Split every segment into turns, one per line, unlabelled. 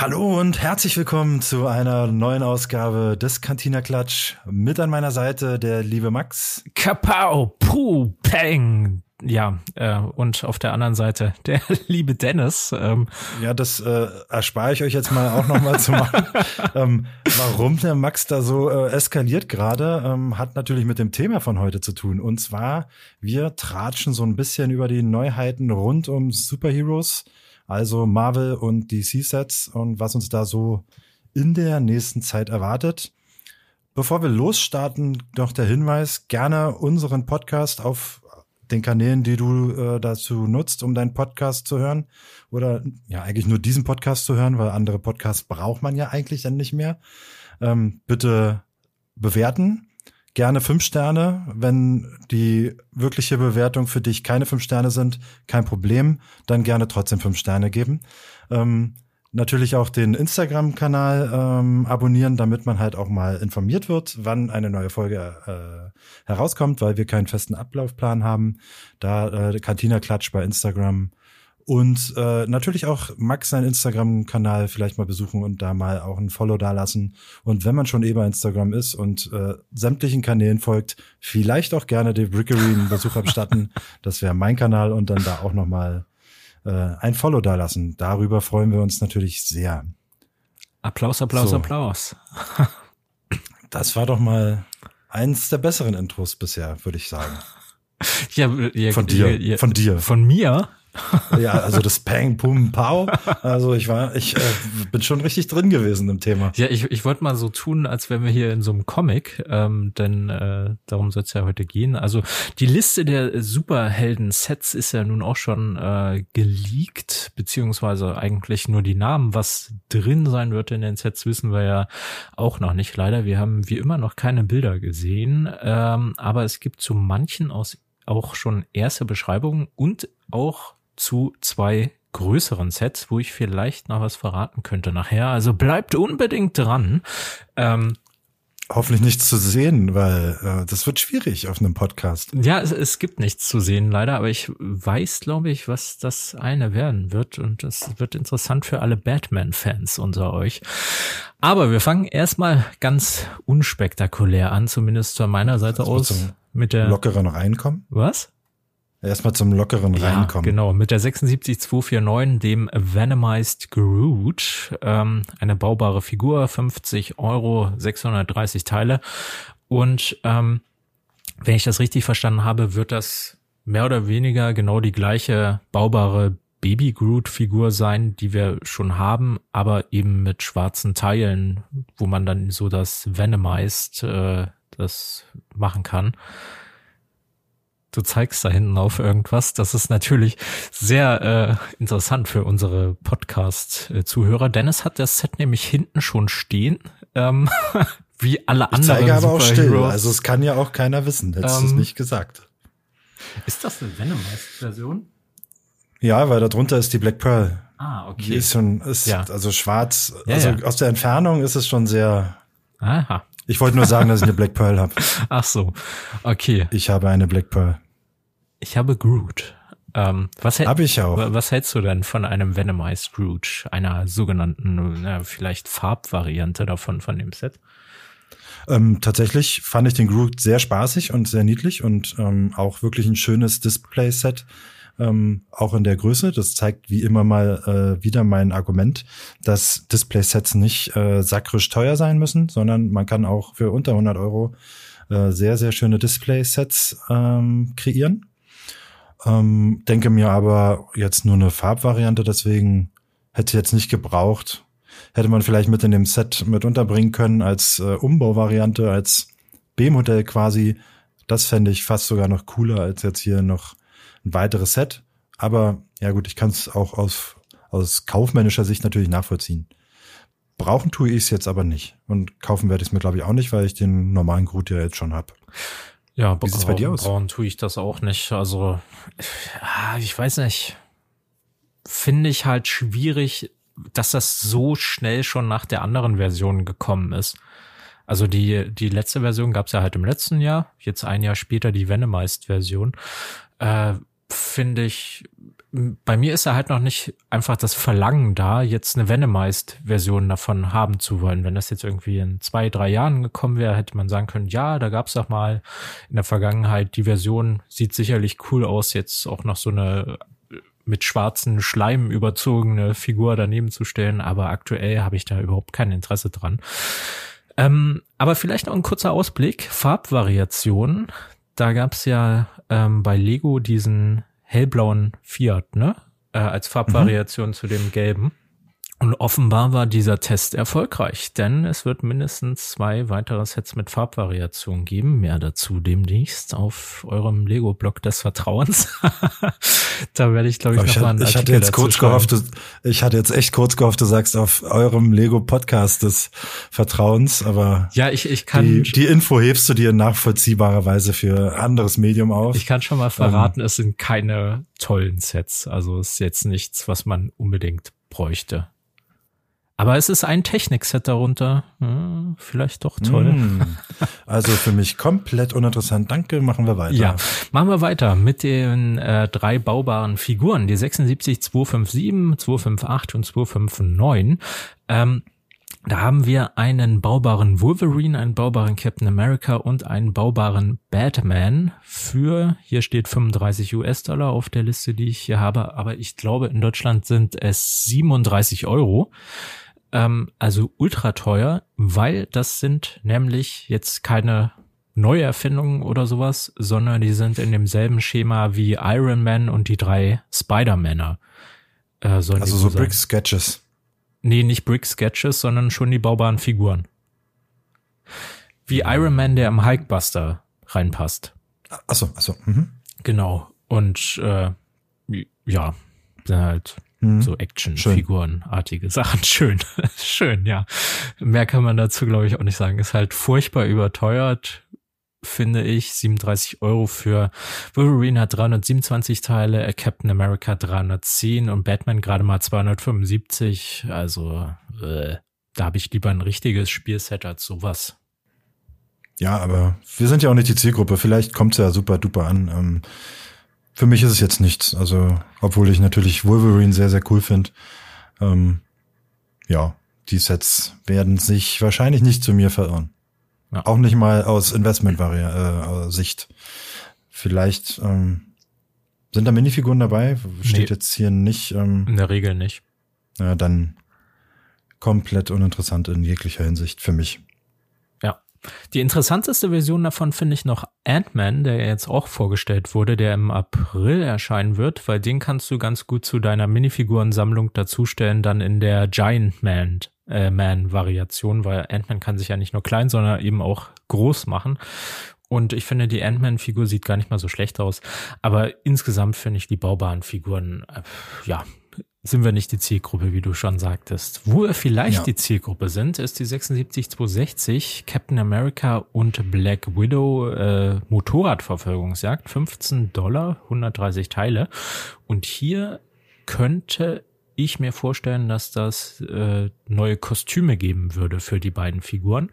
Hallo und herzlich willkommen zu einer neuen Ausgabe des Cantina Klatsch. Mit an meiner Seite der liebe Max.
Kapau, puh, peng. Ja, äh, und auf der anderen Seite der liebe Dennis. Ähm.
Ja, das äh, erspare ich euch jetzt mal auch nochmal zu machen. ähm, warum der Max da so äh, eskaliert gerade, ähm, hat natürlich mit dem Thema von heute zu tun. Und zwar, wir tratschen so ein bisschen über die Neuheiten rund um Superheroes also Marvel und DC-Sets und was uns da so in der nächsten Zeit erwartet. Bevor wir losstarten, noch der Hinweis, gerne unseren Podcast auf den Kanälen, die du äh, dazu nutzt, um deinen Podcast zu hören. Oder ja, eigentlich nur diesen Podcast zu hören, weil andere Podcasts braucht man ja eigentlich dann nicht mehr. Ähm, bitte bewerten gerne fünf Sterne. Wenn die wirkliche Bewertung für dich keine fünf Sterne sind, kein Problem. Dann gerne trotzdem fünf Sterne geben. Ähm, natürlich auch den Instagram-Kanal ähm, abonnieren, damit man halt auch mal informiert wird, wann eine neue Folge äh, herauskommt, weil wir keinen festen Ablaufplan haben. Da äh, Cantina Klatsch bei Instagram und äh, natürlich auch Max seinen Instagram-Kanal vielleicht mal besuchen und da mal auch ein Follow dalassen. Und wenn man schon eh bei Instagram ist und äh, sämtlichen Kanälen folgt, vielleicht auch gerne dem Brickery einen Besuch abstatten. Das wäre mein Kanal und dann da auch noch mal äh, ein Follow dalassen. Darüber freuen wir uns natürlich sehr.
Applaus, Applaus, so. Applaus.
das war doch mal eins der besseren Intros bisher, würde ich sagen.
Ja, ja,
von dir,
ja,
von dir.
Von mir?
Ja, also das Peng, Pum, Pow. Also ich war, ich äh, bin schon richtig drin gewesen im Thema.
Ja, ich, ich wollte mal so tun, als wären wir hier in so einem Comic, ähm, denn äh, darum soll es ja heute gehen. Also die Liste der Superhelden-Sets ist ja nun auch schon äh, geleakt, beziehungsweise eigentlich nur die Namen. Was drin sein wird in den Sets, wissen wir ja auch noch nicht. Leider, wir haben wie immer noch keine Bilder gesehen, ähm, aber es gibt zu manchen aus auch schon erste Beschreibungen und auch zu zwei größeren Sets, wo ich vielleicht noch was verraten könnte nachher. Also bleibt unbedingt dran. Ähm,
Hoffentlich nichts zu sehen, weil äh, das wird schwierig auf einem Podcast.
Ja, es, es gibt nichts zu sehen, leider, aber ich weiß, glaube ich, was das eine werden wird und das wird interessant für alle Batman-Fans unter euch. Aber wir fangen erstmal ganz unspektakulär an, zumindest von meiner Seite aus. Mit der
lockeren Reinkommen?
Was?
Erstmal zum lockeren ja, Reinkommen.
Genau, mit der 76249, dem Venomized Groot, ähm, eine baubare Figur, 50 Euro, 630 Teile. Und ähm, wenn ich das richtig verstanden habe, wird das mehr oder weniger genau die gleiche baubare Baby Groot Figur sein, die wir schon haben, aber eben mit schwarzen Teilen, wo man dann so das Venomized äh, das machen kann du zeigst da hinten auf irgendwas. Das ist natürlich sehr äh, interessant für unsere Podcast-Zuhörer. Dennis hat das Set nämlich hinten schon stehen. Ähm, wie alle anderen.
Ich zeige aber auch still. Also es kann ja auch keiner wissen. Hättest ähm, es nicht gesagt.
Ist das eine Venomized-Version?
Ja, weil darunter ist die Black Pearl.
Ah, okay.
Die ist schon, ist ja. also schwarz. Ja, also ja. aus der Entfernung ist es schon sehr.
Aha.
Ich wollte nur sagen, dass ich eine Black Pearl habe.
Ach so, okay.
Ich habe eine Black Pearl.
Ich habe Groot. Ähm, was,
Hab ich auch.
was hältst du denn von einem Venomized Groot, einer sogenannten, na, vielleicht Farbvariante davon, von dem Set?
Ähm, tatsächlich fand ich den Groot sehr spaßig und sehr niedlich und ähm, auch wirklich ein schönes Display-Set ähm, auch in der Größe. Das zeigt wie immer mal äh, wieder mein Argument, dass Displaysets nicht äh, sakrisch teuer sein müssen, sondern man kann auch für unter 100 Euro äh, sehr, sehr schöne Displaysets ähm, kreieren. Ähm, denke mir aber jetzt nur eine Farbvariante, deswegen hätte jetzt nicht gebraucht. Hätte man vielleicht mit in dem Set mit unterbringen können als äh, Umbauvariante, als B-Modell quasi. Das fände ich fast sogar noch cooler als jetzt hier noch ein weiteres Set. Aber ja gut, ich kann es auch aus, aus kaufmännischer Sicht natürlich nachvollziehen. Brauchen tue ich es jetzt aber nicht. Und kaufen werde ich es mir, glaube ich, auch nicht, weil ich den normalen Groot ja jetzt schon habe.
Ja, wie sieht's bei dir aus? Brauchen tue ich das auch nicht. Also, ich weiß nicht. Finde ich halt schwierig, dass das so schnell schon nach der anderen Version gekommen ist. Also die, die letzte Version gab es ja halt im letzten Jahr, jetzt ein Jahr später die Venomized-Version. Äh, finde ich, bei mir ist er halt noch nicht einfach das Verlangen da, jetzt eine Venomized-Version davon haben zu wollen. Wenn das jetzt irgendwie in zwei, drei Jahren gekommen wäre, hätte man sagen können, ja, da gab es doch mal in der Vergangenheit die Version, sieht sicherlich cool aus, jetzt auch noch so eine mit schwarzen Schleim überzogene Figur daneben zu stellen, aber aktuell habe ich da überhaupt kein Interesse dran. Ähm, aber vielleicht noch ein kurzer Ausblick. Farbvariationen. Da gab's ja ähm, bei Lego diesen hellblauen Fiat, ne? Äh, als Farbvariation mhm. zu dem gelben. Und offenbar war dieser Test erfolgreich, denn es wird mindestens zwei weitere Sets mit Farbvariationen geben. Mehr dazu demnächst auf eurem Lego-Blog des Vertrauens. da werde ich, glaube ich, nochmal einen
Ich hatte jetzt kurz schreiben. gehofft, ich hatte jetzt echt kurz gehofft, du sagst auf eurem Lego-Podcast des Vertrauens, aber
ja, ich, ich kann
die, die Info hebst du dir nachvollziehbarer Weise für anderes Medium auf.
Ich kann schon mal verraten, um, es sind keine tollen Sets. Also es ist jetzt nichts, was man unbedingt bräuchte. Aber es ist ein Technikset darunter. Hm, vielleicht doch toll. Mm.
Also für mich komplett uninteressant. Danke, machen wir weiter. Ja,
machen wir weiter mit den äh, drei baubaren Figuren. Die 76, 257, 258 und 259. Ähm, da haben wir einen baubaren Wolverine, einen baubaren Captain America und einen baubaren Batman für, hier steht 35 US-Dollar auf der Liste, die ich hier habe, aber ich glaube in Deutschland sind es 37 Euro ähm, also ultra teuer, weil das sind nämlich jetzt keine neue Erfindungen oder sowas, sondern die sind in demselben Schema wie Iron Man und die drei Spider-Männer.
Äh, also so Brick Sketches.
Nee, nicht Brick Sketches, sondern schon die baubaren Figuren. Wie Iron Man, der im Hulkbuster reinpasst.
Achso, achso. Mhm.
Genau. Und äh, ja, halt Mhm. So Actionfigurenartige Sachen. Schön. Schön, ja. Mehr kann man dazu, glaube ich, auch nicht sagen. Ist halt furchtbar überteuert, finde ich. 37 Euro für Wolverine hat 327 Teile, Captain America 310 und Batman gerade mal 275. Also, äh, da habe ich lieber ein richtiges Spielset als sowas.
Ja, aber wir sind ja auch nicht die Zielgruppe. Vielleicht kommt's ja super duper an. Ähm für mich ist es jetzt nichts. Also, obwohl ich natürlich Wolverine sehr, sehr cool finde. Ähm, ja, die Sets werden sich wahrscheinlich nicht zu mir verirren. Ja. Auch nicht mal aus Investment-Sicht. Äh, Vielleicht ähm, sind da Minifiguren dabei? Steht nee. jetzt hier nicht. Ähm,
In der Regel nicht.
Ja, dann komplett uninteressant in jeglicher Hinsicht für mich.
Die interessanteste Version davon finde ich noch Ant-Man, der jetzt auch vorgestellt wurde, der im April erscheinen wird, weil den kannst du ganz gut zu deiner Minifigurensammlung dazustellen, dann in der Giant Man, äh, Man Variation, weil Ant-Man kann sich ja nicht nur klein, sondern eben auch groß machen. Und ich finde, die Ant-Man-Figur sieht gar nicht mal so schlecht aus. Aber insgesamt finde ich die baubaren Figuren, äh, ja, sind wir nicht die Zielgruppe, wie du schon sagtest. Wo wir vielleicht ja. die Zielgruppe sind, ist die 76260 Captain America und Black Widow äh, Motorradverfolgungsjagd. 15 Dollar, 130 Teile. Und hier könnte ich mir vorstellen, dass das äh, neue Kostüme geben würde für die beiden Figuren.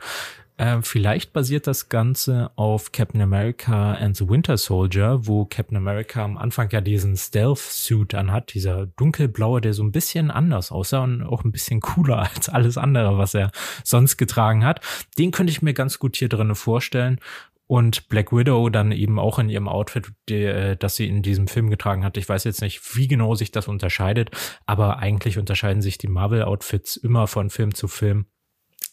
Äh, vielleicht basiert das Ganze auf Captain America and the Winter Soldier, wo Captain America am Anfang ja diesen Stealth-Suit anhat, dieser dunkelblaue, der so ein bisschen anders aussah und auch ein bisschen cooler als alles andere, was er sonst getragen hat. Den könnte ich mir ganz gut hier drinnen vorstellen. Und Black Widow dann eben auch in ihrem Outfit, die, äh, das sie in diesem Film getragen hat. Ich weiß jetzt nicht, wie genau sich das unterscheidet, aber eigentlich unterscheiden sich die Marvel-Outfits immer von Film zu Film.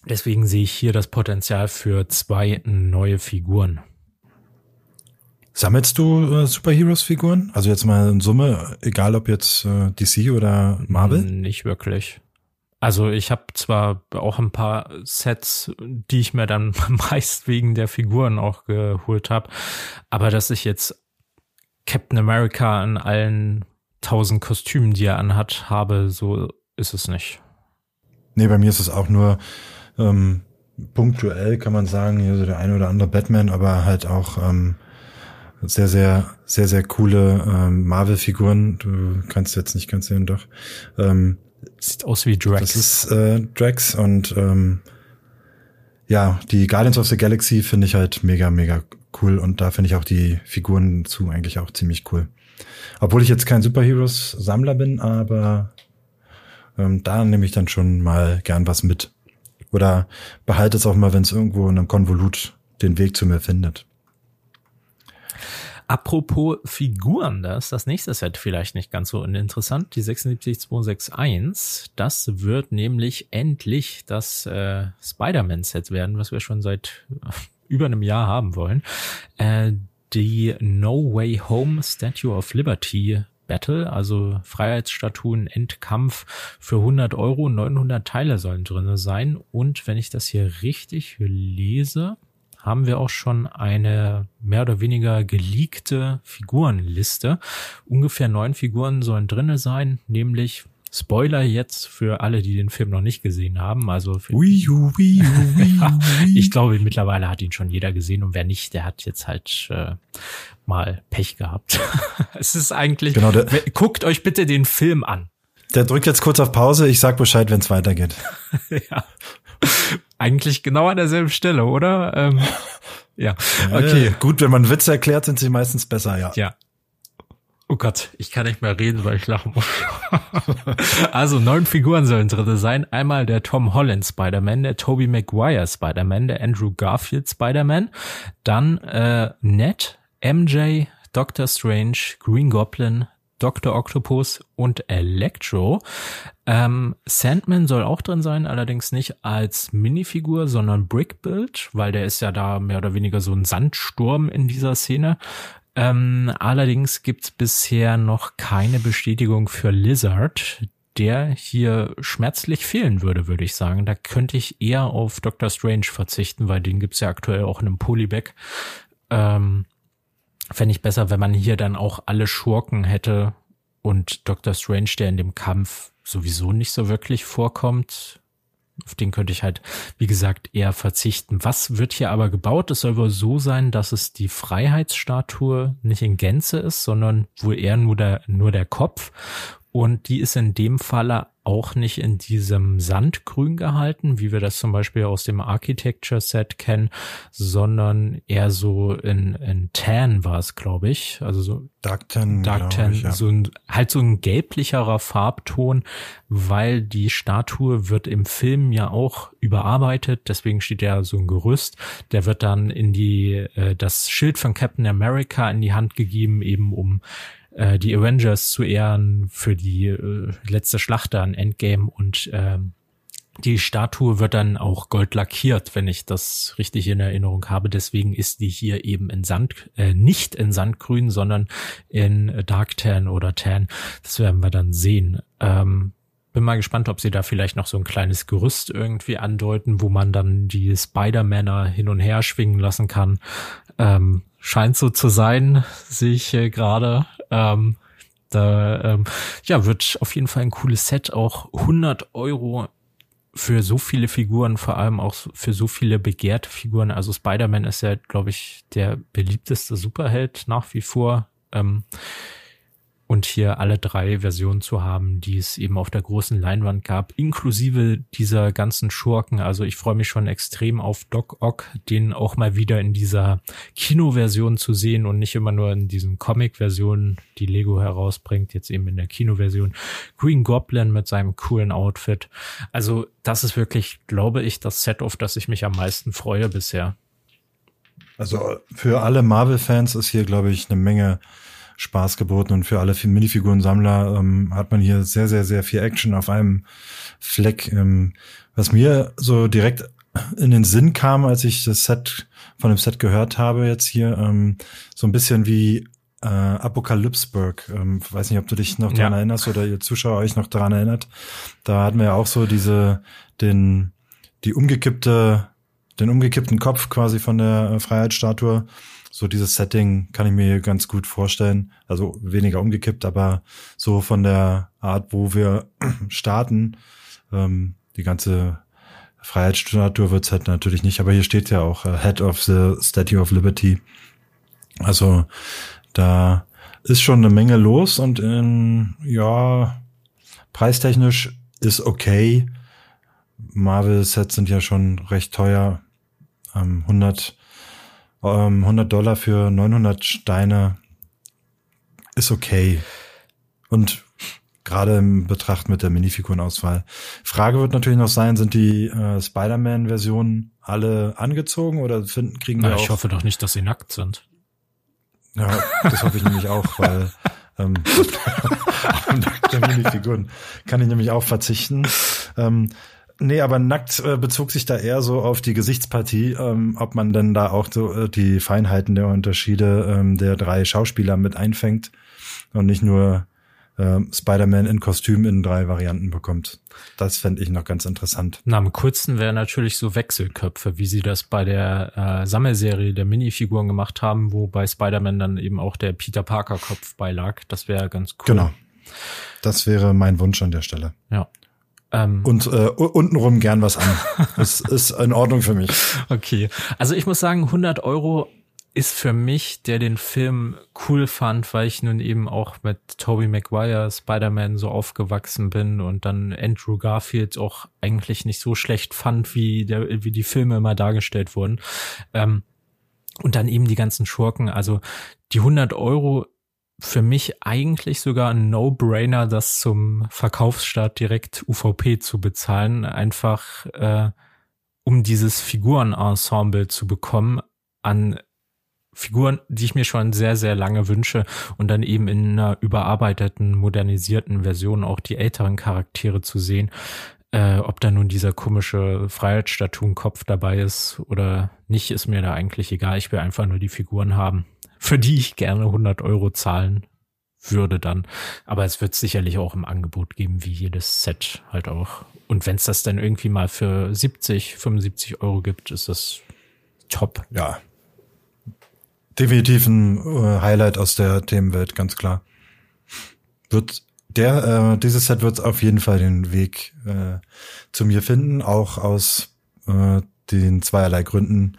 Deswegen sehe ich hier das Potenzial für zwei neue Figuren.
Sammelst du äh, Superheroes-Figuren? Also jetzt mal in Summe, egal ob jetzt äh, DC oder Marvel?
Nicht wirklich. Also ich habe zwar auch ein paar Sets, die ich mir dann meist wegen der Figuren auch geholt habe, aber dass ich jetzt Captain America in allen tausend Kostümen, die er anhat, habe, so ist es nicht.
Nee, bei mir ist es auch nur ähm, punktuell kann man sagen, hier so der eine oder andere Batman, aber halt auch ähm, sehr, sehr, sehr, sehr coole ähm, Marvel-Figuren. Du kannst jetzt nicht ganz sehen, doch. Ähm,
Sieht aus wie Drax.
Das ist äh, Drax und ähm, ja, die Guardians of the Galaxy finde ich halt mega, mega cool und da finde ich auch die Figuren zu eigentlich auch ziemlich cool. Obwohl ich jetzt kein Superheroes-Sammler bin, aber ähm, da nehme ich dann schon mal gern was mit. Oder behalte es auch mal, wenn es irgendwo in einem Konvolut den Weg zu mir findet.
Apropos Figuren, da ist das nächste Set vielleicht nicht ganz so uninteressant. Die 76261, das wird nämlich endlich das äh, Spider-Man-Set werden, was wir schon seit über einem Jahr haben wollen. Äh, die No Way Home Statue of Liberty Battle, also Freiheitsstatuen Endkampf für 100 Euro, 900 Teile sollen drinne sein. Und wenn ich das hier richtig lese, haben wir auch schon eine mehr oder weniger geleakte Figurenliste. Ungefähr neun Figuren sollen drinne sein, nämlich Spoiler jetzt für alle, die den Film noch nicht gesehen haben. Also für,
Wii U, Wii U, Wii U,
Wii. ich glaube, mittlerweile hat ihn schon jeder gesehen und wer nicht, der hat jetzt halt äh, mal Pech gehabt. es ist eigentlich. Genau, der, guckt euch bitte den Film an.
Der drückt jetzt kurz auf Pause. Ich sag Bescheid, wenn es weitergeht.
ja. Eigentlich genau an derselben Stelle, oder? Ähm, ja. Okay.
Ja, gut, wenn man Witze erklärt, sind sie meistens besser, ja.
Ja. Oh Gott, ich kann nicht mehr reden, weil ich lachen muss. also neun Figuren sollen drin sein. Einmal der Tom Holland Spider-Man, der Tobey Maguire Spider-Man, der Andrew Garfield Spider-Man, dann äh, Ned, MJ, Doctor Strange, Green Goblin, Dr. Octopus und Electro. Ähm, Sandman soll auch drin sein, allerdings nicht als Minifigur, sondern Brickbuild, weil der ist ja da mehr oder weniger so ein Sandsturm in dieser Szene. Ähm, allerdings gibt's bisher noch keine Bestätigung für Lizard, der hier schmerzlich fehlen würde, würde ich sagen. Da könnte ich eher auf Doctor Strange verzichten, weil den gibt's ja aktuell auch in einem Polybag. Ähm, Fände ich besser, wenn man hier dann auch alle Schurken hätte und Dr. Strange, der in dem Kampf sowieso nicht so wirklich vorkommt. Auf den könnte ich halt, wie gesagt, eher verzichten. Was wird hier aber gebaut? Es soll wohl so sein, dass es die Freiheitsstatue nicht in Gänze ist, sondern wohl eher nur der, nur der Kopf. Und die ist in dem Falle auch nicht in diesem Sandgrün gehalten, wie wir das zum Beispiel aus dem Architecture Set kennen, sondern eher so in, in Tan war es, glaube ich. Also so
Dark Tan,
Dark Tan, ich, ja. so ein, halt so ein gelblicherer Farbton, weil die Statue wird im Film ja auch überarbeitet, deswegen steht ja so ein Gerüst. Der wird dann in die, äh, das Schild von Captain America in die Hand gegeben, eben um äh, die Avengers zu ehren für die äh, letzte Schlacht an Endgame und ähm, die Statue wird dann auch gold lackiert, wenn ich das richtig in Erinnerung habe. Deswegen ist die hier eben in Sand, äh, nicht in Sandgrün, sondern in Dark Tan oder Tan. Das werden wir dann sehen. Ähm, bin mal gespannt, ob sie da vielleicht noch so ein kleines Gerüst irgendwie andeuten, wo man dann die Spider-Männer hin und her schwingen lassen kann. Ähm, scheint so zu sein, sehe ich hier gerade. Ähm, da ähm, ja wird auf jeden Fall ein cooles Set, auch 100 Euro für so viele Figuren, vor allem auch für so viele begehrte Figuren. Also Spider-Man ist ja, glaube ich, der beliebteste Superheld nach wie vor. Ähm, und hier alle drei Versionen zu haben, die es eben auf der großen Leinwand gab, inklusive dieser ganzen Schurken. Also ich freue mich schon extrem auf Doc Ock, den auch mal wieder in dieser Kinoversion zu sehen und nicht immer nur in diesen Comic-Versionen, die Lego herausbringt, jetzt eben in der Kinoversion. Green Goblin mit seinem coolen Outfit. Also das ist wirklich, glaube ich, das Set, auf das ich mich am meisten freue bisher.
Also für alle Marvel-Fans ist hier, glaube ich, eine Menge Spaß geboten und für alle Minifiguren-Sammler ähm, hat man hier sehr, sehr, sehr viel Action auf einem Fleck. Ähm, was mir so direkt in den Sinn kam, als ich das Set von dem Set gehört habe, jetzt hier, ähm, so ein bisschen wie äh, Apokalypsburg. Ähm, weiß nicht, ob du dich noch daran ja. erinnerst oder ihr Zuschauer euch noch daran erinnert. Da hatten wir ja auch so diese, den, die umgekippte, den umgekippten Kopf quasi von der äh, Freiheitsstatue so dieses Setting kann ich mir ganz gut vorstellen. Also weniger umgekippt, aber so von der Art, wo wir starten, ähm, die ganze Freiheitsstatue wird's halt natürlich nicht, aber hier steht ja auch uh, Head of the Statue of Liberty. Also da ist schon eine Menge los und in, ja, preistechnisch ist okay. Marvel-Sets sind ja schon recht teuer. Ähm, 100 100 ähm, Dollar für 900 Steine ist okay. Und gerade im Betracht mit der Minifigurenauswahl. Frage wird natürlich noch sein, sind die äh, Spider-Man-Versionen alle angezogen oder finden, kriegen
Na,
wir
ich
auch?
hoffe doch nicht, dass sie nackt sind.
Ja, das hoffe ich nämlich auch, weil ähm, nackte Minifiguren kann ich nämlich auch verzichten. Ähm, nee, aber nackt äh, bezog sich da eher so auf die Gesichtspartie, ähm, ob man denn da auch so äh, die Feinheiten der Unterschiede ähm, der drei Schauspieler mit einfängt und nicht nur äh, Spider-Man in Kostüm in drei Varianten bekommt. Das fände ich noch ganz interessant.
Na, am kurzen wäre natürlich so Wechselköpfe, wie sie das bei der äh, Sammelserie der Minifiguren gemacht haben, wo bei Spider-Man dann eben auch der Peter Parker Kopf beilag. Das wäre ganz cool.
Genau. Das wäre mein Wunsch an der Stelle.
Ja. Ähm,
Und äh, untenrum gern was an. Das ist in Ordnung für mich.
Okay. Also ich muss sagen, 100 Euro ist für mich, der den Film cool fand, weil ich nun eben auch mit Tobey Maguire, Spider-Man so aufgewachsen bin und dann Andrew Garfield auch eigentlich nicht so schlecht fand, wie der, wie die Filme immer dargestellt wurden. Ähm, und dann eben die ganzen Schurken. Also die 100 Euro für mich eigentlich sogar ein No-Brainer, das zum Verkaufsstart direkt UVP zu bezahlen, einfach äh, um dieses Figurenensemble zu bekommen an Figuren, die ich mir schon sehr, sehr lange wünsche und dann eben in einer überarbeiteten, modernisierten Version auch die älteren Charaktere zu sehen. Äh, ob da nun dieser komische Freiheitsstatuenkopf dabei ist oder nicht, ist mir da eigentlich egal. Ich will einfach nur die Figuren haben, für die ich gerne 100 Euro zahlen würde dann. Aber es wird sicherlich auch im Angebot geben, wie jedes Set halt auch. Und wenn es das dann irgendwie mal für 70, 75 Euro gibt, ist das top.
Ja. Definitiv ein äh, Highlight aus der Themenwelt, ganz klar. Wird der, äh, dieses Set wird auf jeden Fall den Weg äh, zu mir finden, auch aus äh, den zweierlei Gründen.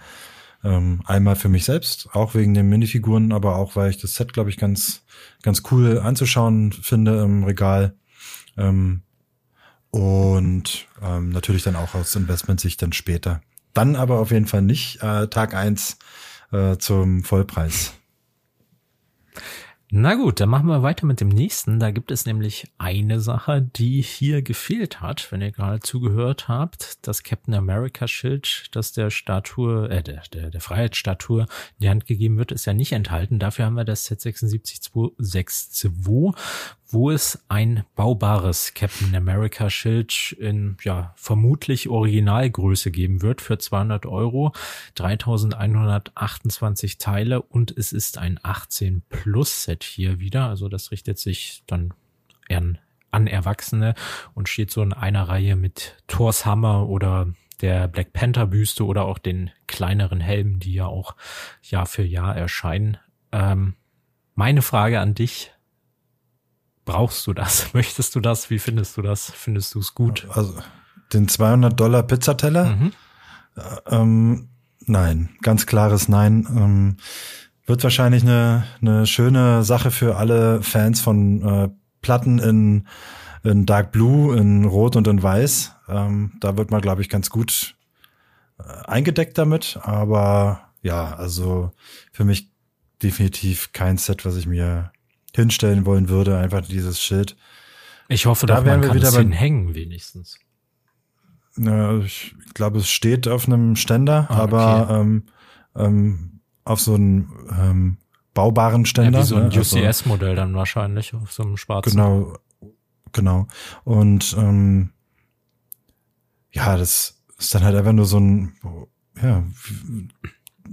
Ähm, einmal für mich selbst, auch wegen den Minifiguren, aber auch weil ich das Set, glaube ich, ganz, ganz cool anzuschauen finde im Regal. Ähm, und ähm, natürlich dann auch aus Investmentsicht dann später. Dann aber auf jeden Fall nicht äh, Tag eins äh, zum Vollpreis.
Na gut, dann machen wir weiter mit dem nächsten. Da gibt es nämlich eine Sache, die hier gefehlt hat, wenn ihr gerade zugehört habt. Das Captain America Schild, das der Statue, äh, der, der, der Freiheitsstatue in die Hand gegeben wird, ist ja nicht enthalten. Dafür haben wir das Set 76262, wo es ein baubares Captain America Schild in, ja, vermutlich Originalgröße geben wird für 200 Euro, 3128 Teile und es ist ein 18 Plus Set hier wieder. Also das richtet sich dann eher an Erwachsene und steht so in einer Reihe mit Thors Hammer oder der Black Panther Büste oder auch den kleineren Helmen, die ja auch Jahr für Jahr erscheinen. Ähm, meine Frage an dich, Brauchst du das? Möchtest du das? Wie findest du das? Findest du es gut?
Also den 200 Dollar Pizzateller? Mhm. Ähm, nein, ganz klares Nein. Ähm, wird wahrscheinlich eine, eine schöne Sache für alle Fans von äh, Platten in, in Dark Blue, in Rot und in Weiß. Ähm, da wird man, glaube ich, ganz gut äh, eingedeckt damit. Aber ja, also für mich definitiv kein Set, was ich mir hinstellen wollen würde, einfach dieses Schild.
Ich hoffe, da werden wir wieder es hinhängen wenigstens.
Ja, ich glaube, es steht auf einem Ständer, ah, aber okay. ähm, ähm, auf so einem ähm, baubaren Ständer. Ja, wie
so ein ne? UCS-Modell dann wahrscheinlich auf so einem schwarzen.
Genau, genau. Und ähm, ja, das ist dann halt einfach nur so ein ja,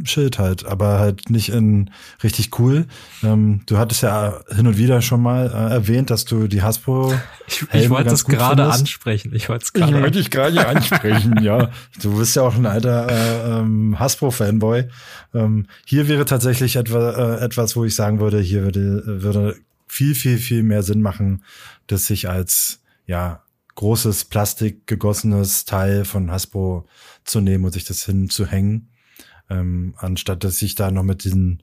Schild halt, aber halt nicht in richtig cool. Ähm, du hattest ja hin und wieder schon mal äh, erwähnt, dass du die Hasbro.
Ich, ich wollte es gerade ansprechen. Ich wollte es gerade.
Ich wollte dich gerade ansprechen. ja, du bist ja auch ein alter äh, ähm, Hasbro-Fanboy. Ähm, hier wäre tatsächlich etwa, äh, etwas, wo ich sagen würde, hier würde würde viel viel viel mehr Sinn machen, das sich als ja großes Plastik gegossenes Teil von Hasbro zu nehmen und sich das hinzuhängen ähm, anstatt dass sich da noch mit diesen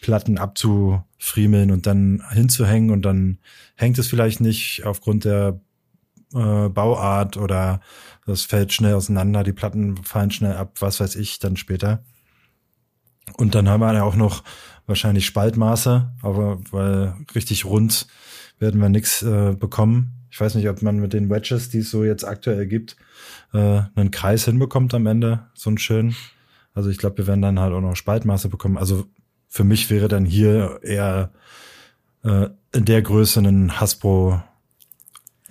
Platten abzufriemeln und dann hinzuhängen und dann hängt es vielleicht nicht aufgrund der äh, Bauart oder das fällt schnell auseinander, die Platten fallen schnell ab, was weiß ich, dann später. Und dann haben wir ja auch noch wahrscheinlich Spaltmaße, aber weil richtig rund werden wir nichts äh, bekommen. Ich weiß nicht, ob man mit den Wedges, die es so jetzt aktuell gibt, äh, einen Kreis hinbekommt am Ende, so einen schönen. Also ich glaube, wir werden dann halt auch noch Spaltmaße bekommen. Also für mich wäre dann hier eher äh, in der Größe ein Hasbro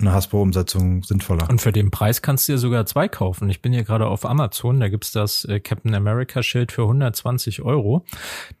eine Hasbro-Umsetzung sinnvoller.
Und für den Preis kannst du dir sogar zwei kaufen. Ich bin hier gerade auf Amazon, da gibt's das äh, Captain America Schild für 120 Euro.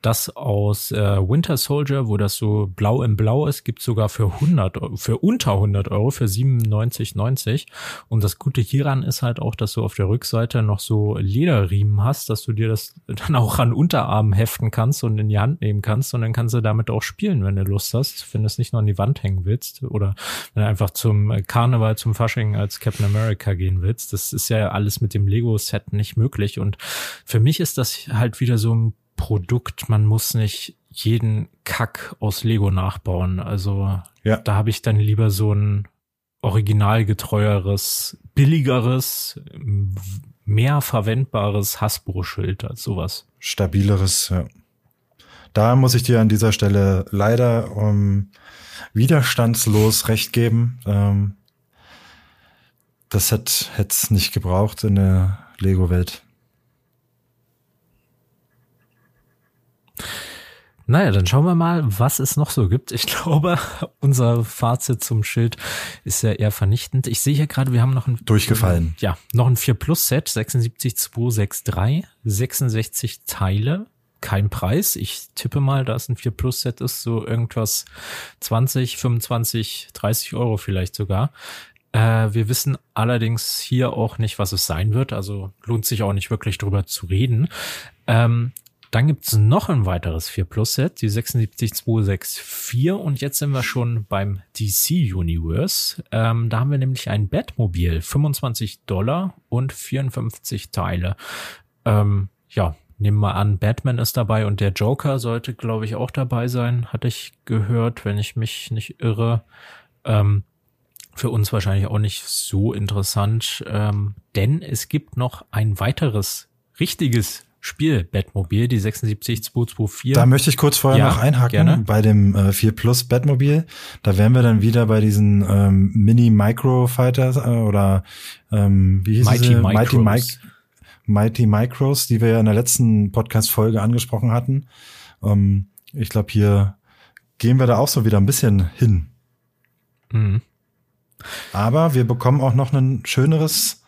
Das aus äh, Winter Soldier, wo das so blau im Blau ist, gibt's sogar für 100, für unter 100 Euro, für 97,90. Und das Gute hieran ist halt auch, dass du auf der Rückseite noch so Lederriemen hast, dass du dir das dann auch an Unterarmen heften kannst und in die Hand nehmen kannst und dann kannst du damit auch spielen, wenn du Lust hast, wenn du es nicht nur an die Wand hängen willst oder wenn du einfach zum Karneval, zum Fasching als Captain America gehen willst. Das ist ja alles mit dem Lego-Set nicht möglich. Und für mich ist das halt wieder so ein Produkt. Man muss nicht jeden Kack aus Lego nachbauen. Also ja. da habe ich dann lieber so ein originalgetreueres, billigeres, mehr verwendbares Hasbro-Schild als sowas.
Stabileres, ja. Da muss ich dir an dieser Stelle leider um, ähm, widerstandslos recht geben. Ähm, das hätte es nicht gebraucht in der Lego-Welt.
Naja, dann schauen wir mal, was es noch so gibt. Ich glaube, unser Fazit zum Schild ist ja eher vernichtend. Ich sehe hier gerade, wir haben noch ein
durchgefallen.
Ja, noch ein 4 Plus Set 76263, 66 Teile kein Preis. Ich tippe mal, da es ein 4 Plus Set ist, so irgendwas 20, 25, 30 Euro vielleicht sogar. Äh, wir wissen allerdings hier auch nicht, was es sein wird. Also lohnt sich auch nicht wirklich drüber zu reden. Ähm, dann gibt's noch ein weiteres 4 Plus Set, die 76264 und jetzt sind wir schon beim DC Universe. Ähm, da haben wir nämlich ein Batmobil, 25 Dollar und 54 Teile. Ähm, ja, nehmen wir an, Batman ist dabei und der Joker sollte, glaube ich, auch dabei sein, hatte ich gehört, wenn ich mich nicht irre. Ähm, für uns wahrscheinlich auch nicht so interessant, ähm, denn es gibt noch ein weiteres richtiges Spiel, Batmobil, die 76224.
Da möchte ich kurz vorher ja, noch einhaken gerne. bei dem äh, 4 Plus Batmobil. Da wären wir dann wieder bei diesen ähm, Mini Micro Fighters äh, oder ähm, wie hieß
Mighty
es?
Mighty
Mike Mighty Micros, die wir ja in der letzten Podcast-Folge angesprochen hatten. Ähm, ich glaube, hier gehen wir da auch so wieder ein bisschen hin. Mhm. Aber wir bekommen auch noch ein schöneres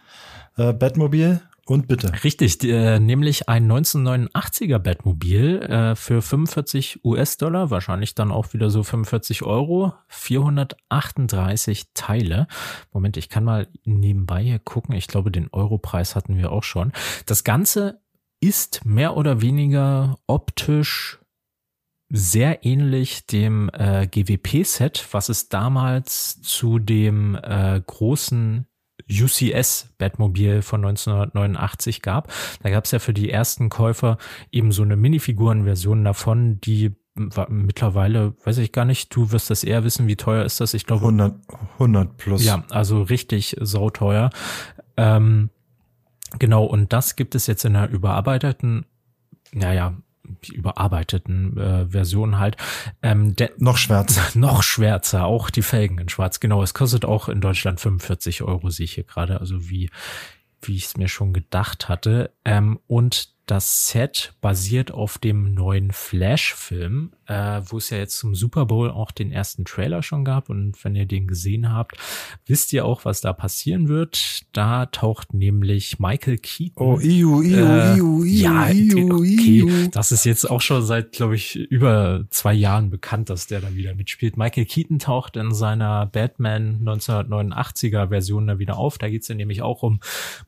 äh, Batmobil und bitte.
Richtig, äh, nämlich ein 1989er Batmobil äh, für 45 US-Dollar, wahrscheinlich dann auch wieder so 45 Euro, 438 Teile. Moment, ich kann mal nebenbei hier gucken. Ich glaube, den Europreis hatten wir auch schon. Das Ganze ist mehr oder weniger optisch sehr ähnlich dem äh, GWP-Set, was es damals zu dem äh, großen UCS Batmobil von 1989 gab. Da gab es ja für die ersten Käufer eben so eine Minifigurenversion davon, die mittlerweile, weiß ich gar nicht, du wirst das eher wissen, wie teuer ist das? Ich glaube
100, 100 plus.
Ja, also richtig sauteuer. Ähm, genau, und das gibt es jetzt in einer überarbeiteten, naja, überarbeiteten äh, Version halt. Ähm,
noch schwärzer.
noch schwärzer, auch die Felgen in schwarz. Genau, es kostet auch in Deutschland 45 Euro, sehe ich hier gerade. Also wie, wie ich es mir schon gedacht hatte. Ähm, und das Set basiert auf dem neuen Flash-Film, äh, wo es ja jetzt zum Super Bowl auch den ersten Trailer schon gab. Und wenn ihr den gesehen habt, wisst ihr auch, was da passieren wird. Da taucht nämlich Michael Keaton.
Oh, iu, iu, äh, iu, iu,
ja, iu, okay. Iu. Das ist jetzt auch schon seit, glaube ich, über zwei Jahren bekannt, dass der da wieder mitspielt. Michael Keaton taucht in seiner Batman 1989er Version da wieder auf. Da geht's ja nämlich auch um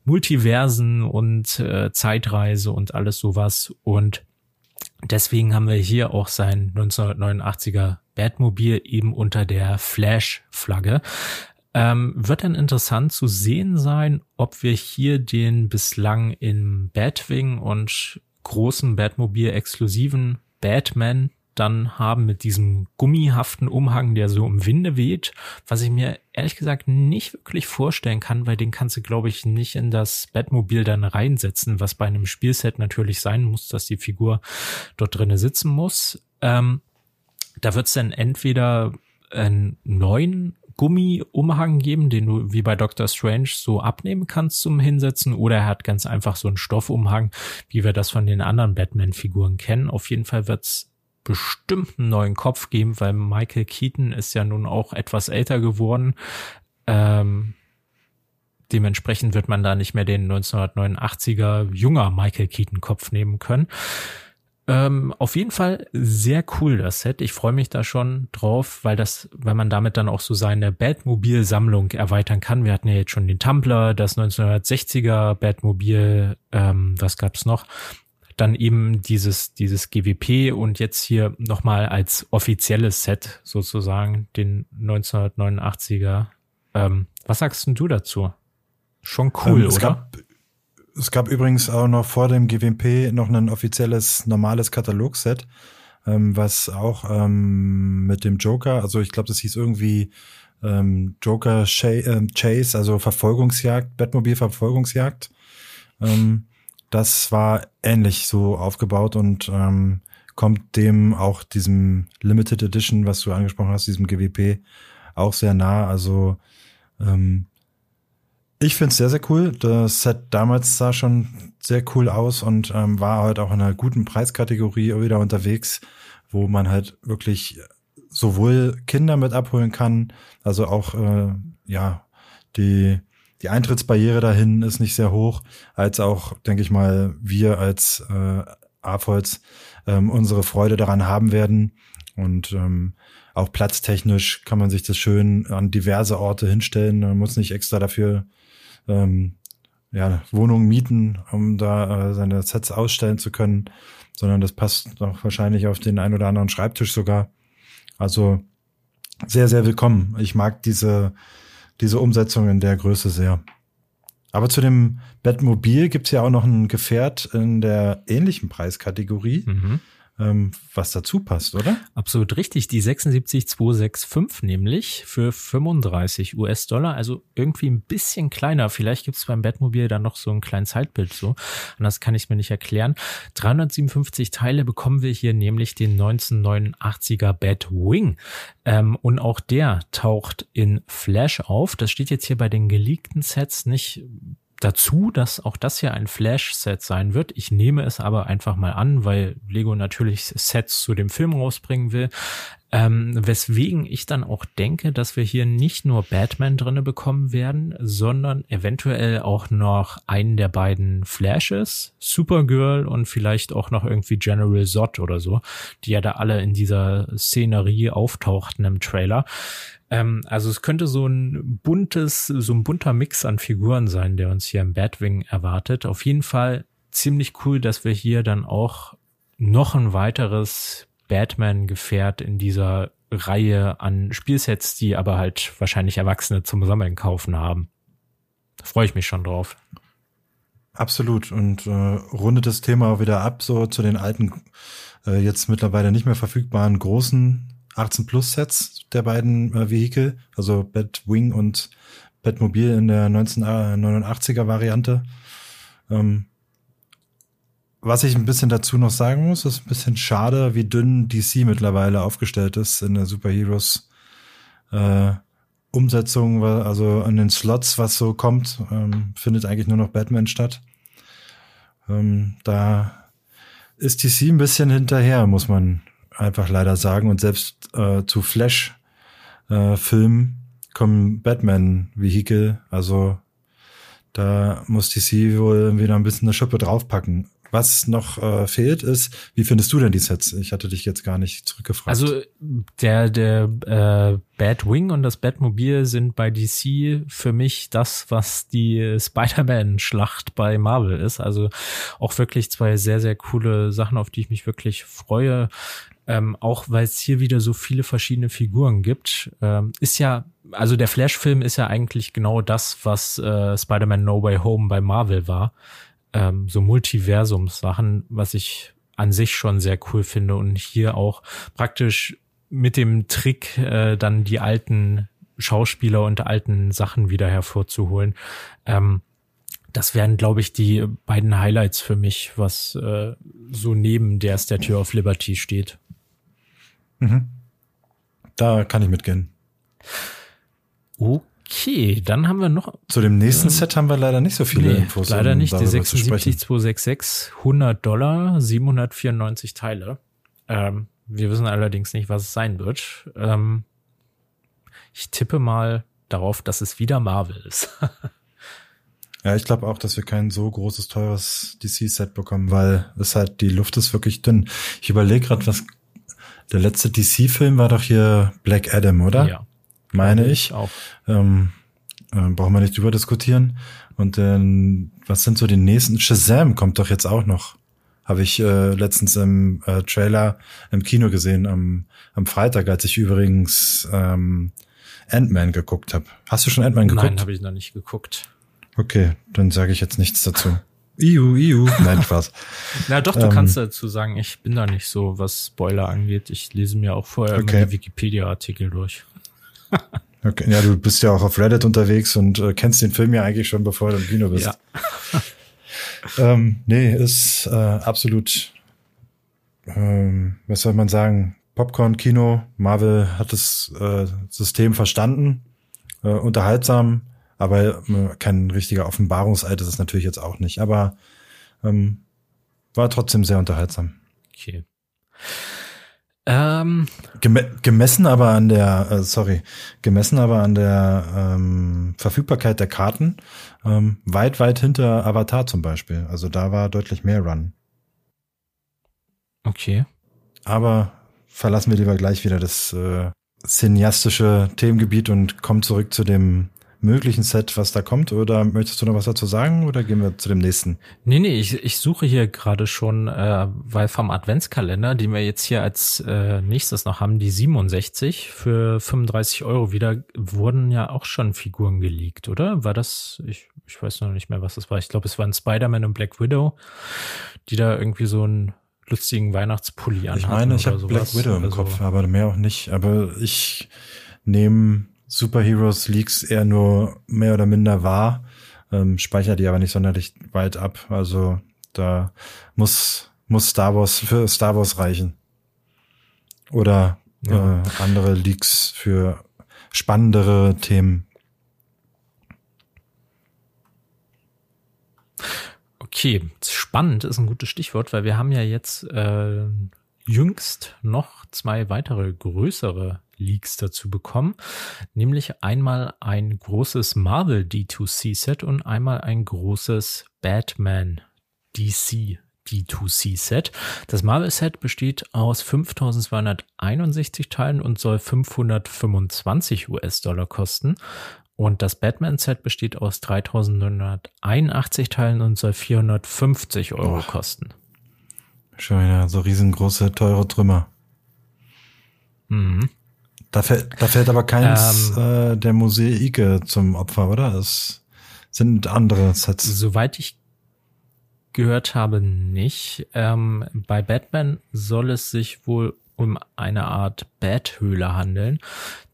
Multiversen und äh, Zeitreise und alles sowas. Und deswegen haben wir hier auch sein 1989er Batmobil eben unter der Flash-Flagge. Ähm, wird dann interessant zu sehen sein, ob wir hier den bislang in Batwing und großen Batmobil exklusiven Batman dann haben mit diesem gummihaften Umhang, der so im Winde weht, was ich mir ehrlich gesagt nicht wirklich vorstellen kann, weil den kannst du, glaube ich, nicht in das Batmobil dann reinsetzen, was bei einem Spielset natürlich sein muss, dass die Figur dort drinnen sitzen muss. Ähm, da wird es dann entweder einen neuen Gummiumhang geben, den du wie bei Doctor Strange so abnehmen kannst zum Hinsetzen, oder er hat ganz einfach so einen Stoffumhang, wie wir das von den anderen Batman-Figuren kennen. Auf jeden Fall wird's bestimmt einen neuen Kopf geben, weil Michael Keaton ist ja nun auch etwas älter geworden. Ähm, dementsprechend wird man da nicht mehr den 1989er junger Michael Keaton Kopf nehmen können. Ähm, auf jeden Fall sehr cool das Set. Ich freue mich da schon drauf, weil das, weil man damit dann auch so seine Batmobil-Sammlung erweitern kann. Wir hatten ja jetzt schon den Tumblr, das 1960er Batmobil, ähm, was gab's noch? Dann eben dieses, dieses GWP und jetzt hier nochmal als offizielles Set sozusagen den 1989er. Ähm, was sagst denn du dazu? Schon cool, ähm, oder?
Gab, es gab übrigens auch noch vor dem GWP noch ein offizielles normales Katalogset, ähm, was auch ähm, mit dem Joker, also ich glaube, das hieß irgendwie ähm, Joker äh, Chase, also Verfolgungsjagd, Batmobil-Verfolgungsjagd. Ähm, das war ähnlich so aufgebaut und ähm, kommt dem auch diesem Limited Edition, was du angesprochen hast, diesem GWP, auch sehr nah. Also ähm, ich finde es sehr, sehr cool. Das Set damals sah schon sehr cool aus und ähm, war halt auch in einer guten Preiskategorie wieder unterwegs, wo man halt wirklich sowohl Kinder mit abholen kann, also auch, äh, ja, die, die Eintrittsbarriere dahin ist nicht sehr hoch, als auch, denke ich mal, wir als äh, AFOLs ähm, unsere Freude daran haben werden. Und ähm, auch platztechnisch kann man sich das schön an diverse Orte hinstellen. Man muss nicht extra dafür ähm, ja, Wohnungen mieten, um da äh, seine Sets ausstellen zu können, sondern das passt auch wahrscheinlich auf den ein oder anderen Schreibtisch sogar. Also sehr, sehr willkommen. Ich mag diese, diese Umsetzung in der Größe sehr. Aber zu dem Bettmobil gibt's ja auch noch ein Gefährt in der ähnlichen Preiskategorie. Mhm ähm, was dazu passt, oder?
Absolut richtig. Die 76265 nämlich für 35 US-Dollar, also irgendwie ein bisschen kleiner. Vielleicht gibt es beim Batmobil dann noch so ein kleines Zeitbild so. Anders kann ich mir nicht erklären. 357 Teile bekommen wir hier nämlich den 1989er Batwing. Ähm, und auch der taucht in Flash auf. Das steht jetzt hier bei den geleakten Sets nicht dazu, dass auch das hier ein Flash-Set sein wird. Ich nehme es aber einfach mal an, weil Lego natürlich Sets zu dem Film rausbringen will. Ähm, weswegen ich dann auch denke, dass wir hier nicht nur Batman drinne bekommen werden, sondern eventuell auch noch einen der beiden Flashes, Supergirl und vielleicht auch noch irgendwie General Zod oder so, die ja da alle in dieser Szenerie auftauchten im Trailer. Ähm, also es könnte so ein buntes, so ein bunter Mix an Figuren sein, der uns hier im Batwing erwartet. Auf jeden Fall ziemlich cool, dass wir hier dann auch noch ein weiteres Batman-Gefährt in dieser Reihe an Spielsets, die aber halt wahrscheinlich Erwachsene zum Sammeln kaufen haben. Da freue ich mich schon drauf.
Absolut und äh, rundet das Thema wieder ab, so zu den alten, äh, jetzt mittlerweile nicht mehr verfügbaren großen 18 Plus Sets der beiden äh, Vehikel, also Batwing und Batmobil in der 1989er Variante. Ähm, was ich ein bisschen dazu noch sagen muss, ist ein bisschen schade, wie dünn DC mittlerweile aufgestellt ist in der Superheroes äh, Umsetzung, also an den Slots, was so kommt, ähm, findet eigentlich nur noch Batman statt. Ähm, da ist DC ein bisschen hinterher, muss man einfach leider sagen. Und selbst äh, zu Flash-Filmen äh, kommen Batman-Vehikel. Also da muss DC wohl wieder ein bisschen eine Schippe draufpacken. Was noch äh, fehlt ist, wie findest du denn die Sets? Ich hatte dich jetzt gar nicht zurückgefragt.
Also der der äh, Batwing und das Batmobil sind bei DC für mich das, was die Spider-Man-Schlacht bei Marvel ist. Also auch wirklich zwei sehr sehr coole Sachen, auf die ich mich wirklich freue. Ähm, auch weil es hier wieder so viele verschiedene Figuren gibt. Ähm, ist ja, also der Flash-Film ist ja eigentlich genau das, was äh, Spider-Man No Way Home bei Marvel war. Ähm, so Multiversums-Sachen, was ich an sich schon sehr cool finde und hier auch praktisch mit dem Trick äh, dann die alten Schauspieler und alten Sachen wieder hervorzuholen. Ähm, das wären, glaube ich, die beiden Highlights für mich, was äh, so neben der Statue of Liberty steht.
Mhm. Da kann ich mitgehen.
Okay, dann haben wir noch.
Zu dem nächsten ähm, Set haben wir leider nicht so viele nee,
Infos. Leider um nicht. Die 76266, 100 Dollar, 794 Teile. Ähm, wir wissen allerdings nicht, was es sein wird. Ähm, ich tippe mal darauf, dass es wieder Marvel ist.
ja, ich glaube auch, dass wir kein so großes, teures DC-Set bekommen, weil es halt, die Luft ist wirklich dünn. Ich überlege gerade, was der letzte DC-Film war doch hier Black Adam, oder? Ja. Meine ich. Auch. Ähm, äh, brauchen wir nicht drüber diskutieren. Und dann, was sind so die nächsten? Shazam kommt doch jetzt auch noch. Habe ich äh, letztens im äh, Trailer im Kino gesehen, am, am Freitag, als ich übrigens ähm, Ant-Man geguckt habe. Hast du schon Ant-Man geguckt?
Nein, habe ich noch nicht geguckt.
Okay, dann sage ich jetzt nichts dazu. Iu, iu. Nein, Spaß.
Na doch, du ähm, kannst dazu sagen, ich bin da nicht so, was Spoiler angeht. Ich lese mir auch vorher okay. die Wikipedia-Artikel durch.
Okay, ja, du bist ja auch auf Reddit unterwegs und äh, kennst den Film ja eigentlich schon, bevor du im Kino bist. Ja. ähm, nee, ist äh, absolut, ähm, was soll man sagen, Popcorn-Kino. Marvel hat das äh, System verstanden, äh, unterhaltsam, aber äh, kein richtiger Offenbarungseid ist es natürlich jetzt auch nicht. Aber ähm, war trotzdem sehr unterhaltsam.
Okay.
Ähm. Geme gemessen aber an der, äh, sorry, gemessen aber an der ähm, Verfügbarkeit der Karten, ähm, weit, weit hinter Avatar zum Beispiel. Also da war deutlich mehr Run.
Okay.
Aber verlassen wir lieber gleich wieder das äh, cineastische Themengebiet und kommen zurück zu dem möglichen Set, was da kommt? Oder möchtest du noch was dazu sagen oder gehen wir zu dem nächsten?
Nee, nee, ich, ich suche hier gerade schon, äh, weil vom Adventskalender, den wir jetzt hier als äh, nächstes noch haben, die 67 für 35 Euro wieder, wurden ja auch schon Figuren geleakt, oder? War das, ich, ich weiß noch nicht mehr, was das war. Ich glaube, es waren Spider-Man und Black Widow, die da irgendwie so ein lustigen Weihnachtspulli anhatten.
Ich meine, ich habe Black Widow im also, Kopf, aber mehr auch nicht. Aber ich nehme Superheroes Leaks eher nur mehr oder minder wahr, ähm, speichert die aber nicht sonderlich weit ab. Also da muss, muss Star Wars für Star Wars reichen. Oder ja. äh, andere Leaks für spannendere Themen.
Okay, spannend ist ein gutes Stichwort, weil wir haben ja jetzt äh, jüngst noch zwei weitere größere Leaks dazu bekommen, nämlich einmal ein großes Marvel D2C-Set und einmal ein großes Batman DC D2C-Set. Das Marvel-Set besteht aus 5261 Teilen und soll 525 US-Dollar kosten. Und das Batman-Set besteht aus 3981 Teilen und soll 450 Euro oh. kosten.
Schon wieder so riesengroße, teure Trümmer. Mhm. Da fällt, da fällt aber keins ähm, äh, der Mosaike zum Opfer, oder? Es sind andere Sets.
Soweit ich gehört habe, nicht. Ähm, bei Batman soll es sich wohl um eine Art Bathöhle handeln,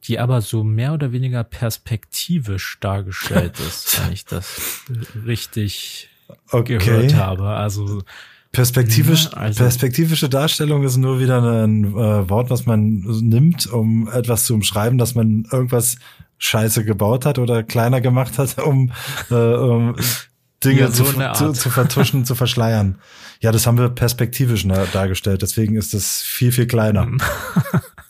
die aber so mehr oder weniger perspektivisch dargestellt ist, wenn ich das richtig okay. gehört habe. Also
Perspektivisch, also, perspektivische Darstellung ist nur wieder ein äh, Wort, was man nimmt, um etwas zu umschreiben, dass man irgendwas Scheiße gebaut hat oder kleiner gemacht hat, um, äh, um Dinge ja, so zu, zu, zu, vertuschen, zu verschleiern. Ja, das haben wir perspektivisch ne, dargestellt, deswegen ist es viel, viel kleiner.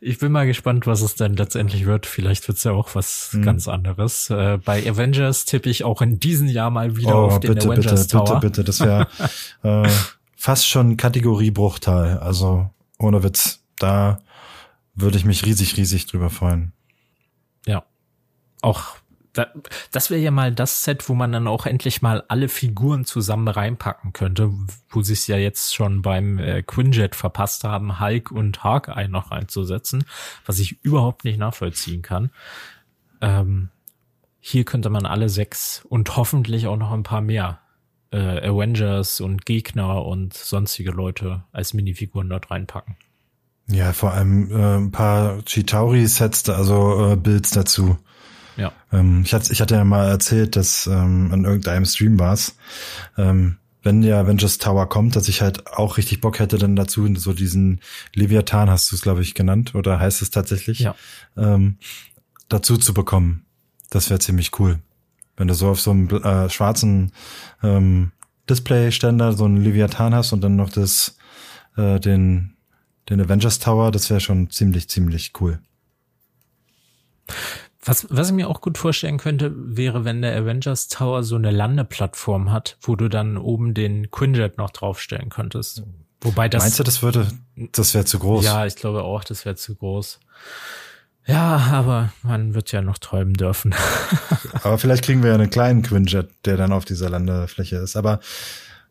Ich bin mal gespannt, was es denn letztendlich wird. Vielleicht wird es ja auch was mhm. ganz anderes. Äh, bei Avengers tippe ich auch in diesem Jahr mal wieder oh, auf den bitte, Avengers
bitte, Tower. Bitte, bitte, das wäre äh, fast schon Kategoriebruchteil. Also ohne Witz, da würde ich mich riesig, riesig drüber freuen.
Ja, auch das wäre ja mal das Set, wo man dann auch endlich mal alle Figuren zusammen reinpacken könnte, wo sie es ja jetzt schon beim äh, Quinjet verpasst haben, Hulk und Hawkeye noch reinzusetzen, was ich überhaupt nicht nachvollziehen kann. Ähm, hier könnte man alle sechs und hoffentlich auch noch ein paar mehr äh, Avengers und Gegner und sonstige Leute als Minifiguren dort reinpacken.
Ja, vor allem äh, ein paar Chitauri-Sets, also äh, Builds dazu.
Ja.
Ähm, ich, hatte, ich hatte ja mal erzählt, dass ähm, an irgendeinem Stream war's, ähm, wenn der Avengers Tower kommt, dass ich halt auch richtig Bock hätte dann dazu, so diesen Leviathan hast du es, glaube ich, genannt, oder heißt es tatsächlich,
Ja.
ähm, dazu zu bekommen. Das wäre ziemlich cool. Wenn du so auf so einem äh, schwarzen ähm, Display-Ständer so einen Leviathan hast und dann noch das, äh, den, den Avengers Tower, das wäre schon ziemlich, ziemlich cool.
Was, was ich mir auch gut vorstellen könnte, wäre, wenn der Avengers Tower so eine Landeplattform hat, wo du dann oben den Quinjet noch draufstellen könntest. Wobei das.
Meinst du, das würde, das wäre zu groß?
Ja, ich glaube auch, das wäre zu groß. Ja, aber man wird ja noch träumen dürfen.
Aber vielleicht kriegen wir ja einen kleinen Quinjet, der dann auf dieser Landefläche ist. Aber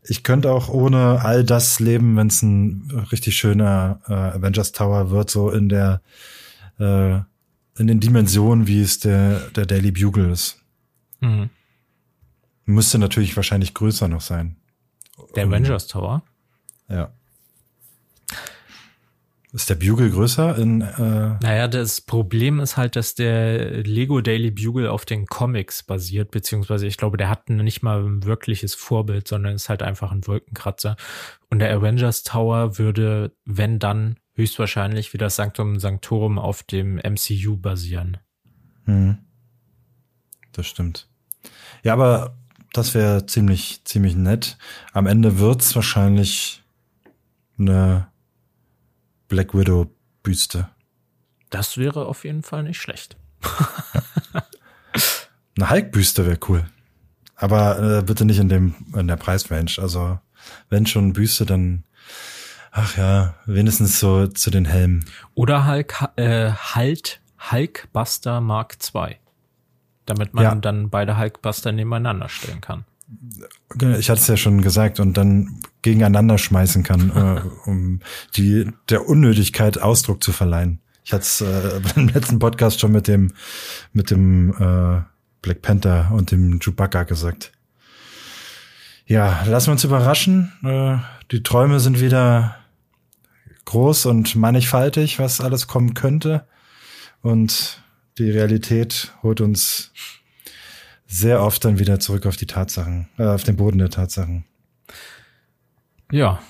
ich könnte auch ohne all das leben, wenn es ein richtig schöner äh, Avengers Tower wird, so in der äh, in den Dimensionen, wie es der, der Daily Bugle ist.
Mhm.
Müsste natürlich wahrscheinlich größer noch sein.
Der Avengers Tower.
Ja. Ist der Bugle größer in äh,
Naja, das Problem ist halt, dass der Lego Daily Bugle auf den Comics basiert, beziehungsweise ich glaube, der hat nicht mal ein wirkliches Vorbild, sondern ist halt einfach ein Wolkenkratzer. Und der Avengers Tower würde, wenn dann, höchstwahrscheinlich wie das Sanctum Sanctorum auf dem MCU basieren.
Hm. Das stimmt. Ja, aber das wäre ziemlich, ziemlich nett. Am Ende wird's wahrscheinlich eine Black Widow Büste.
Das wäre auf jeden Fall nicht schlecht.
Eine Hulk Büste wäre cool. Aber äh, bitte nicht in dem in der Preisrange. Also wenn schon Büste, dann ach ja, wenigstens so zu den Helmen.
Oder Hulk, äh, halt Hulkbuster Mark II. Damit man
Ja.
dann beide Hulkbuster nebeneinander stellen kann.
Ich hatte es ja schon gesagt und dann gegeneinander schmeißen kann, äh, um die der Unnötigkeit Ausdruck zu verleihen. Ich hatte es äh, beim letzten Podcast schon mit dem mit dem äh, Black Panther und dem Chewbacca gesagt. Ja, lassen wir uns überraschen. Äh, die Träume sind wieder groß und mannigfaltig, was alles kommen könnte. Und die Realität holt uns sehr oft dann wieder zurück auf die Tatsachen, äh, auf den Boden der Tatsachen.
Ja.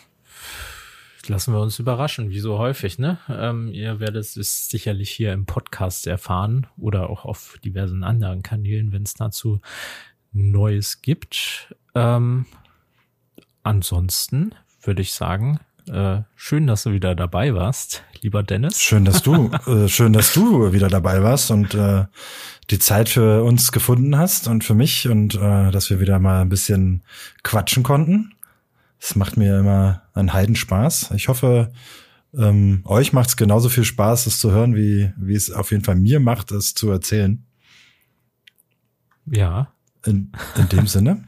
Lassen wir uns überraschen, wie so häufig, ne? Ähm, ihr werdet es sicherlich hier im Podcast erfahren oder auch auf diversen anderen Kanälen, wenn es dazu Neues gibt. Ähm, ansonsten würde ich sagen, äh, schön, dass du wieder dabei warst, lieber Dennis.
Schön, dass du, äh, schön, dass du wieder dabei warst und äh, die Zeit für uns gefunden hast und für mich und äh, dass wir wieder mal ein bisschen quatschen konnten. Es macht mir immer einen Heidenspaß. Ich hoffe, ähm, euch macht es genauso viel Spaß, es zu hören, wie wie es auf jeden Fall mir macht, es zu erzählen.
Ja,
In, in dem Sinne.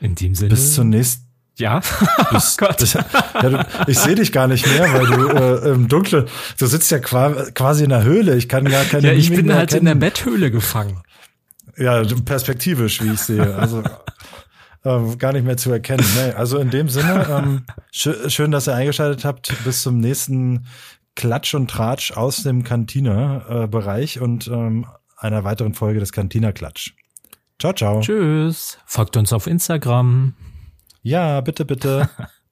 in dem Sinne.
Bis zur nächsten
ja.
Bis,
Gott.
bis, ja, du, ich sehe dich gar nicht mehr, weil du äh, im Dunkeln, du sitzt ja qua, quasi in der Höhle. Ich kann gar keine
ja, ich
Mimik
bin halt in der
erkennen.
Betthöhle gefangen.
Ja, perspektivisch, wie ich sehe. Also ähm, gar nicht mehr zu erkennen. Nee, also in dem Sinne, ähm, schö schön, dass ihr eingeschaltet habt. Bis zum nächsten Klatsch und Tratsch aus dem Cantina-Bereich und ähm, einer weiteren Folge des Cantina-Klatsch. Ciao, ciao.
Tschüss. Folgt uns auf Instagram.
Ja, bitte, bitte.